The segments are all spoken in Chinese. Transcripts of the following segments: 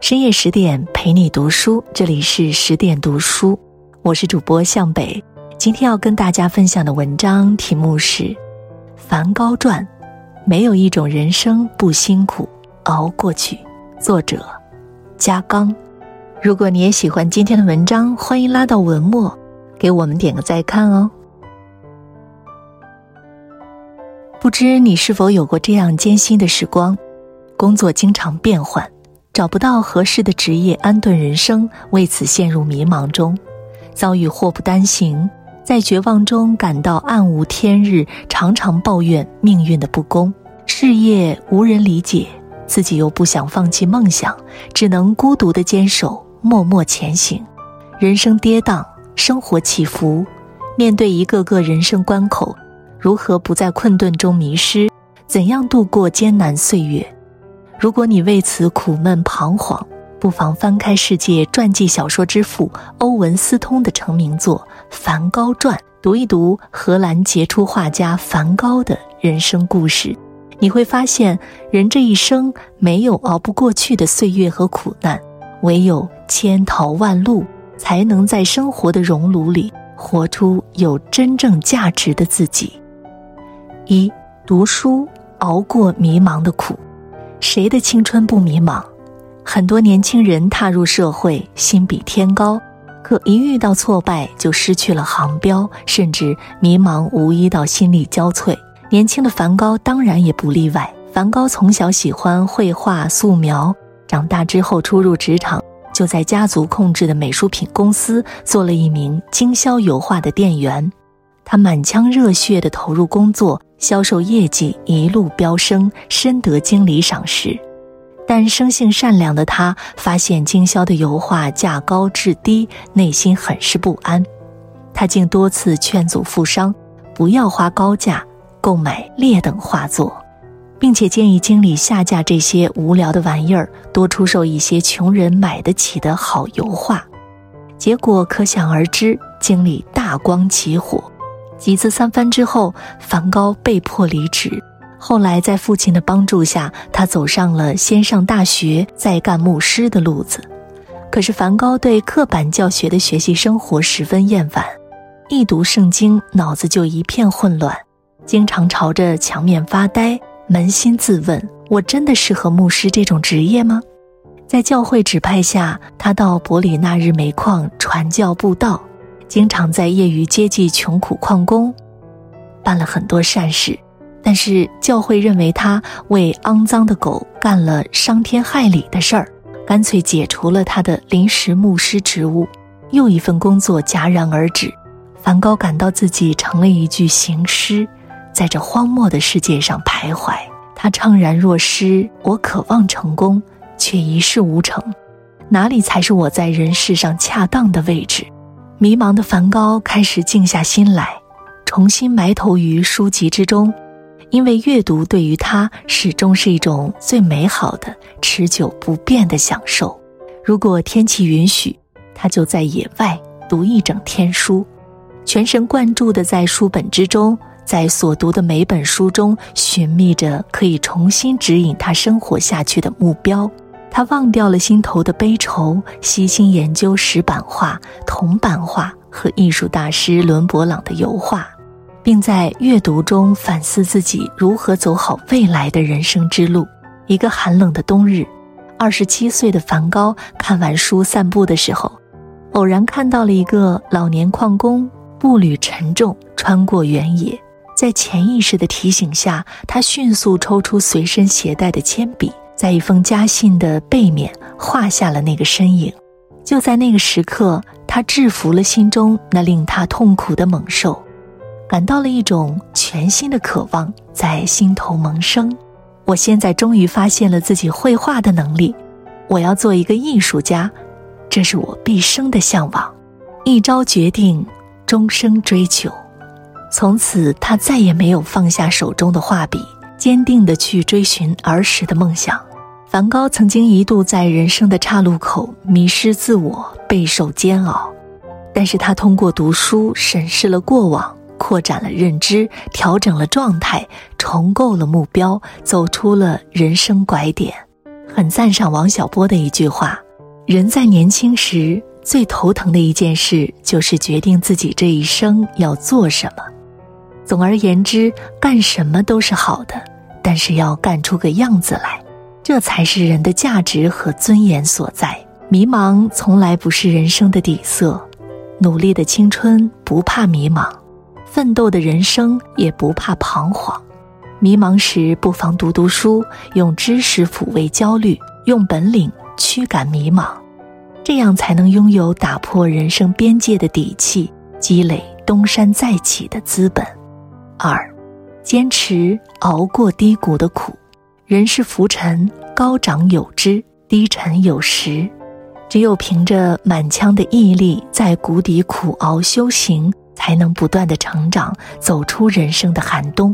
深夜十点陪你读书，这里是十点读书，我是主播向北。今天要跟大家分享的文章题目是《梵高传》，没有一种人生不辛苦，熬过去。作者：加刚。如果你也喜欢今天的文章，欢迎拉到文末给我们点个再看哦。不知你是否有过这样艰辛的时光？工作经常变换。找不到合适的职业安顿人生，为此陷入迷茫中，遭遇祸不单行，在绝望中感到暗无天日，常常抱怨命运的不公，事业无人理解，自己又不想放弃梦想，只能孤独的坚守，默默前行。人生跌宕，生活起伏，面对一个个人生关口，如何不在困顿中迷失？怎样度过艰难岁月？如果你为此苦闷彷徨，不妨翻开世界传记小说之父欧文斯通的成名作《梵高传》，读一读荷兰杰出画家梵高的人生故事，你会发现，人这一生没有熬不过去的岁月和苦难，唯有千淘万漉，才能在生活的熔炉里活出有真正价值的自己。一读书，熬过迷茫的苦。谁的青春不迷茫？很多年轻人踏入社会，心比天高，可一遇到挫败就失去了航标，甚至迷茫无依到心力交瘁。年轻的梵高当然也不例外。梵高从小喜欢绘画素描，长大之后初入职场，就在家族控制的美术品公司做了一名经销油画的店员。他满腔热血地投入工作。销售业绩一路飙升，深得经理赏识。但生性善良的他发现经销的油画价高质低，内心很是不安。他竟多次劝阻富商不要花高价购买劣等画作，并且建议经理下架这些无聊的玩意儿，多出售一些穷人买得起的好油画。结果可想而知，经理大光起火。几次三番之后，梵高被迫离职。后来，在父亲的帮助下，他走上了先上大学再干牧师的路子。可是，梵高对刻板教学的学习生活十分厌烦，一读圣经，脑子就一片混乱，经常朝着墙面发呆，扪心自问：我真的适合牧师这种职业吗？在教会指派下，他到伯里纳日煤矿传教布道。经常在业余接济穷苦矿工，办了很多善事，但是教会认为他为肮脏的狗干了伤天害理的事儿，干脆解除了他的临时牧师职务。又一份工作戛然而止，梵高感到自己成了一具行尸，在这荒漠的世界上徘徊。他怅然若失：我渴望成功，却一事无成，哪里才是我在人世上恰当的位置？迷茫的梵高开始静下心来，重新埋头于书籍之中，因为阅读对于他始终是一种最美好的、持久不变的享受。如果天气允许，他就在野外读一整天书，全神贯注地在书本之中，在所读的每本书中寻觅着可以重新指引他生活下去的目标。他忘掉了心头的悲愁，悉心研究石版画、铜版画和艺术大师伦勃朗的油画，并在阅读中反思自己如何走好未来的人生之路。一个寒冷的冬日，二十七岁的梵高看完书散步的时候，偶然看到了一个老年矿工步履沉重穿过原野，在潜意识的提醒下，他迅速抽出随身携带的铅笔。在一封家信的背面画下了那个身影。就在那个时刻，他制服了心中那令他痛苦的猛兽，感到了一种全新的渴望在心头萌生。我现在终于发现了自己绘画的能力，我要做一个艺术家，这是我毕生的向往。一朝决定，终生追求。从此，他再也没有放下手中的画笔，坚定地去追寻儿时的梦想。梵高曾经一度在人生的岔路口迷失自我，备受煎熬，但是他通过读书审视了过往，扩展了认知，调整了状态，重构了目标，走出了人生拐点。很赞赏王小波的一句话：“人在年轻时最头疼的一件事，就是决定自己这一生要做什么。总而言之，干什么都是好的，但是要干出个样子来，这才是人的价值和尊严所在。迷茫从来不是人生的底色，努力的青春不怕迷茫，奋斗的人生也不怕彷徨。”迷茫时，不妨读读书，用知识抚慰焦虑，用本领驱赶迷茫，这样才能拥有打破人生边界的底气，积累东山再起的资本。二，坚持熬过低谷的苦。人是浮沉，高涨有之，低沉有时。只有凭着满腔的毅力，在谷底苦熬修行，才能不断的成长，走出人生的寒冬。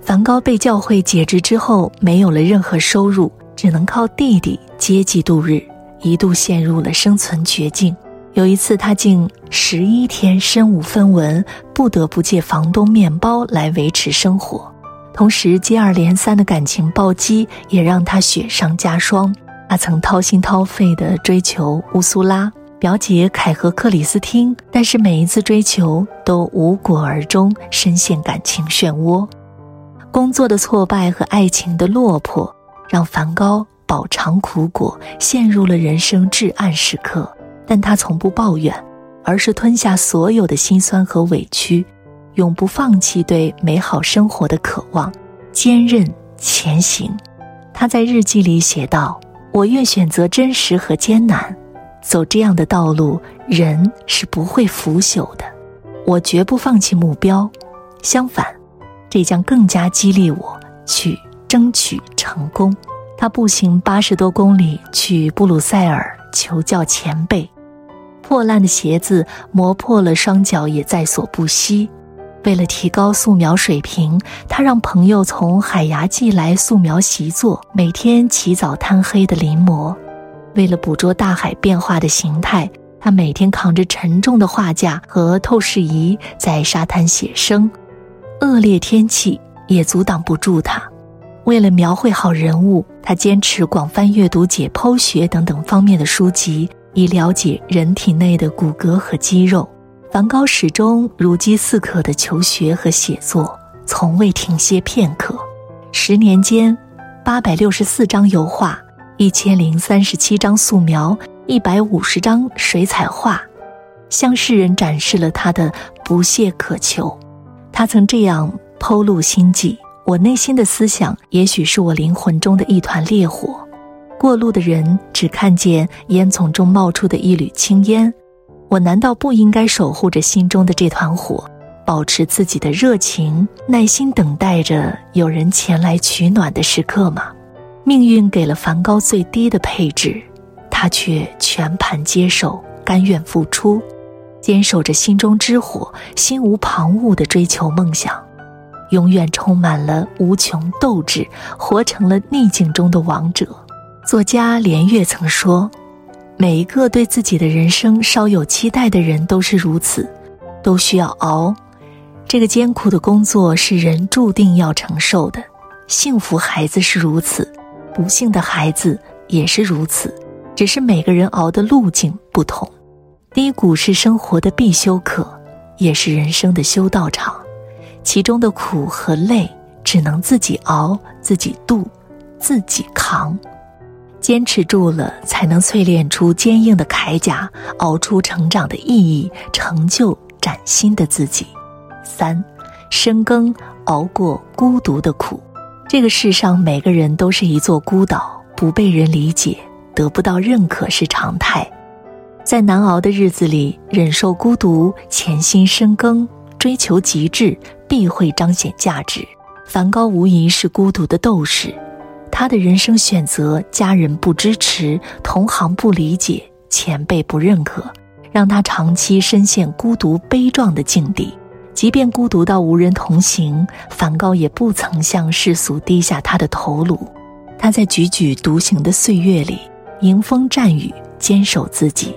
梵高被教会解职之后，没有了任何收入，只能靠弟弟接济度日，一度陷入了生存绝境。有一次，他竟十一天身无分文，不得不借房东面包来维持生活。同时，接二连三的感情暴击也让他雪上加霜。他曾掏心掏肺地追求乌苏拉表姐凯和克里斯汀，但是每一次追求都无果而终，深陷感情漩涡。工作的挫败和爱情的落魄，让梵高饱尝苦果，陷入了人生至暗时刻。但他从不抱怨，而是吞下所有的辛酸和委屈，永不放弃对美好生活的渴望，坚韧前行。他在日记里写道：“我愿选择真实和艰难，走这样的道路，人是不会腐朽的。我绝不放弃目标，相反。”这将更加激励我去争取成功。他步行八十多公里去布鲁塞尔求教前辈，破烂的鞋子磨破了双脚也在所不惜。为了提高素描水平，他让朋友从海牙寄来素描习作，每天起早贪黑的临摹。为了捕捉大海变化的形态，他每天扛着沉重的画架和透视仪在沙滩写生。恶劣天气也阻挡不住他。为了描绘好人物，他坚持广泛阅读解剖学等等方面的书籍，以了解人体内的骨骼和肌肉。梵高始终如饥似渴的求学和写作，从未停歇片刻。十年间，八百六十四张油画，一千零三十七张素描，一百五十张水彩画，向世人展示了他的不懈渴求。他曾这样剖露心迹：我内心的思想，也许是我灵魂中的一团烈火。过路的人只看见烟囱中冒出的一缕青烟，我难道不应该守护着心中的这团火，保持自己的热情，耐心等待着有人前来取暖的时刻吗？命运给了梵高最低的配置，他却全盘接受，甘愿付出。坚守着心中之火，心无旁骛地追求梦想，永远充满了无穷斗志，活成了逆境中的王者。作家连岳曾说：“每一个对自己的人生稍有期待的人都是如此，都需要熬。这个艰苦的工作是人注定要承受的。幸福孩子是如此，不幸的孩子也是如此，只是每个人熬的路径不同。”低谷是生活的必修课，也是人生的修道场，其中的苦和累只能自己熬、自己度、自己扛，坚持住了，才能淬炼出坚硬的铠甲，熬出成长的意义，成就崭新的自己。三，深耕，熬过孤独的苦。这个世上每个人都是一座孤岛，不被人理解，得不到认可是常态。在难熬的日子里，忍受孤独，潜心深耕，追求极致，必会彰显价值。梵高无疑是孤独的斗士，他的人生选择，家人不支持，同行不理解，前辈不认可，让他长期深陷孤独悲壮的境地。即便孤独到无人同行，梵高也不曾向世俗低下他的头颅。他在踽踽独行的岁月里，迎风战雨，坚守自己。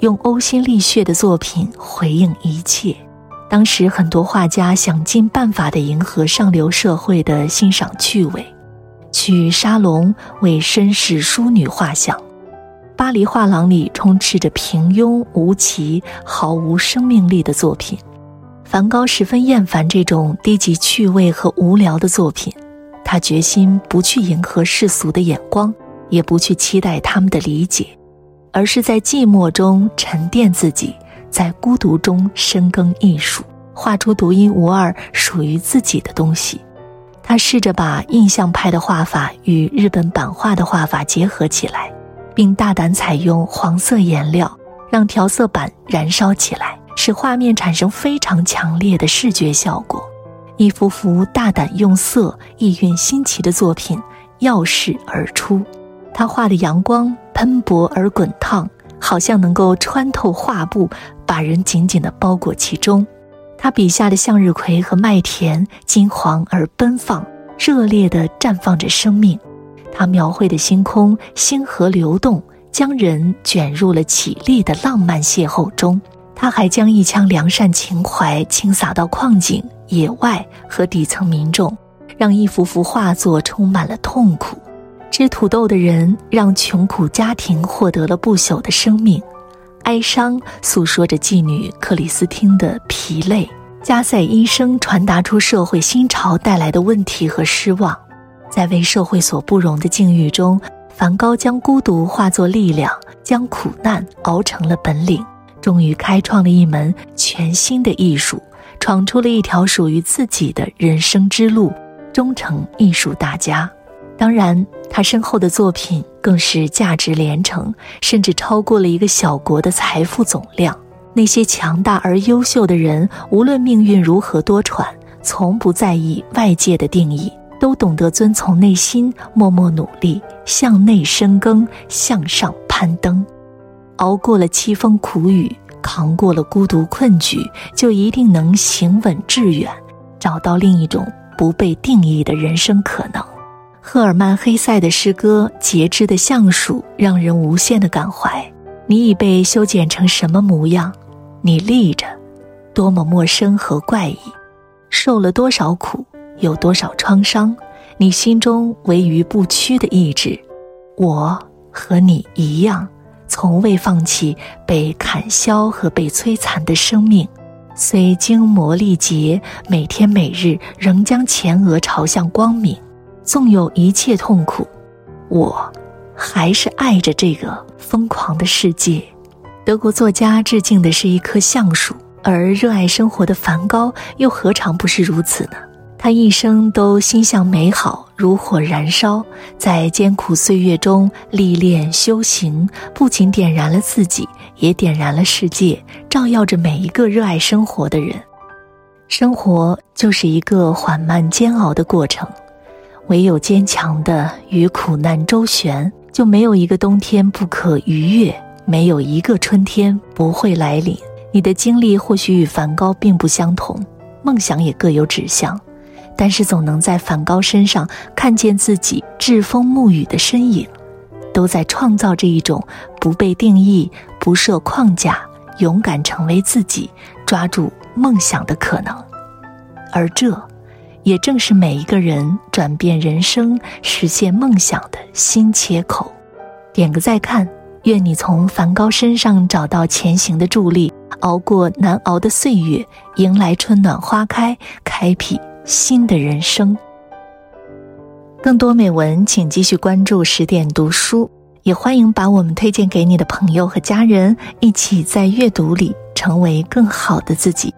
用呕心沥血的作品回应一切。当时很多画家想尽办法地迎合上流社会的欣赏趣味，去沙龙为绅士淑女画像。巴黎画廊里充斥着平庸无奇、毫无生命力的作品。梵高十分厌烦这种低级趣味和无聊的作品，他决心不去迎合世俗的眼光，也不去期待他们的理解，而是在寂寞中沉淀自己，在孤独中深耕艺术，画出独一无二、属于自己的东西。他试着把印象派的画法与日本版画的画法结合起来，并大胆采用黄色颜料，让调色板燃烧起来。使画面产生非常强烈的视觉效果，一幅幅大胆用色、意蕴新奇的作品耀世而出。他画的阳光喷薄而滚烫，好像能够穿透画布，把人紧紧地包裹其中。他笔下的向日葵和麦田金黄而奔放，热烈地绽放着生命。他描绘的星空，星河流动，将人卷入了绮丽的浪漫邂逅中。他还将一腔良善情怀倾洒到矿井、野外和底层民众，让一幅幅画作充满了痛苦。吃土豆的人让穷苦家庭获得了不朽的生命，哀伤诉说着妓女克里斯汀的疲累，加塞医生传达出社会新潮带来的问题和失望。在为社会所不容的境遇中，梵高将孤独化作力量，将苦难熬成了本领。终于开创了一门全新的艺术，闯出了一条属于自己的人生之路，终成艺术大家。当然，他身后的作品更是价值连城，甚至超过了一个小国的财富总量。那些强大而优秀的人，无论命运如何多舛，从不在意外界的定义，都懂得遵从内心，默默努力，向内深耕，向上攀登。熬过了凄风苦雨，扛过了孤独困局，就一定能行稳致远，找到另一种不被定义的人生可能。赫尔曼·黑塞的诗歌《节制的橡树》让人无限的感怀。你已被修剪成什么模样？你立着，多么陌生和怪异！受了多少苦，有多少创伤？你心中唯余不屈的意志，我和你一样。从未放弃被砍削和被摧残的生命，虽经磨砺劫，每天每日仍将前额朝向光明。纵有一切痛苦，我还是爱着这个疯狂的世界。德国作家致敬的是一棵橡树，而热爱生活的梵高又何尝不是如此呢？他一生都心向美好，如火燃烧，在艰苦岁月中历练修行，不仅点燃了自己，也点燃了世界，照耀着每一个热爱生活的人。生活就是一个缓慢煎熬的过程，唯有坚强的与苦难周旋，就没有一个冬天不可逾越，没有一个春天不会来临。你的经历或许与梵高并不相同，梦想也各有指向。但是总能在梵高身上看见自己栉风沐雨的身影，都在创造着一种不被定义、不设框架、勇敢成为自己、抓住梦想的可能。而这，也正是每一个人转变人生、实现梦想的新切口。点个再看，愿你从梵高身上找到前行的助力，熬过难熬的岁月，迎来春暖花开，开辟。新的人生。更多美文，请继续关注十点读书，也欢迎把我们推荐给你的朋友和家人，一起在阅读里成为更好的自己。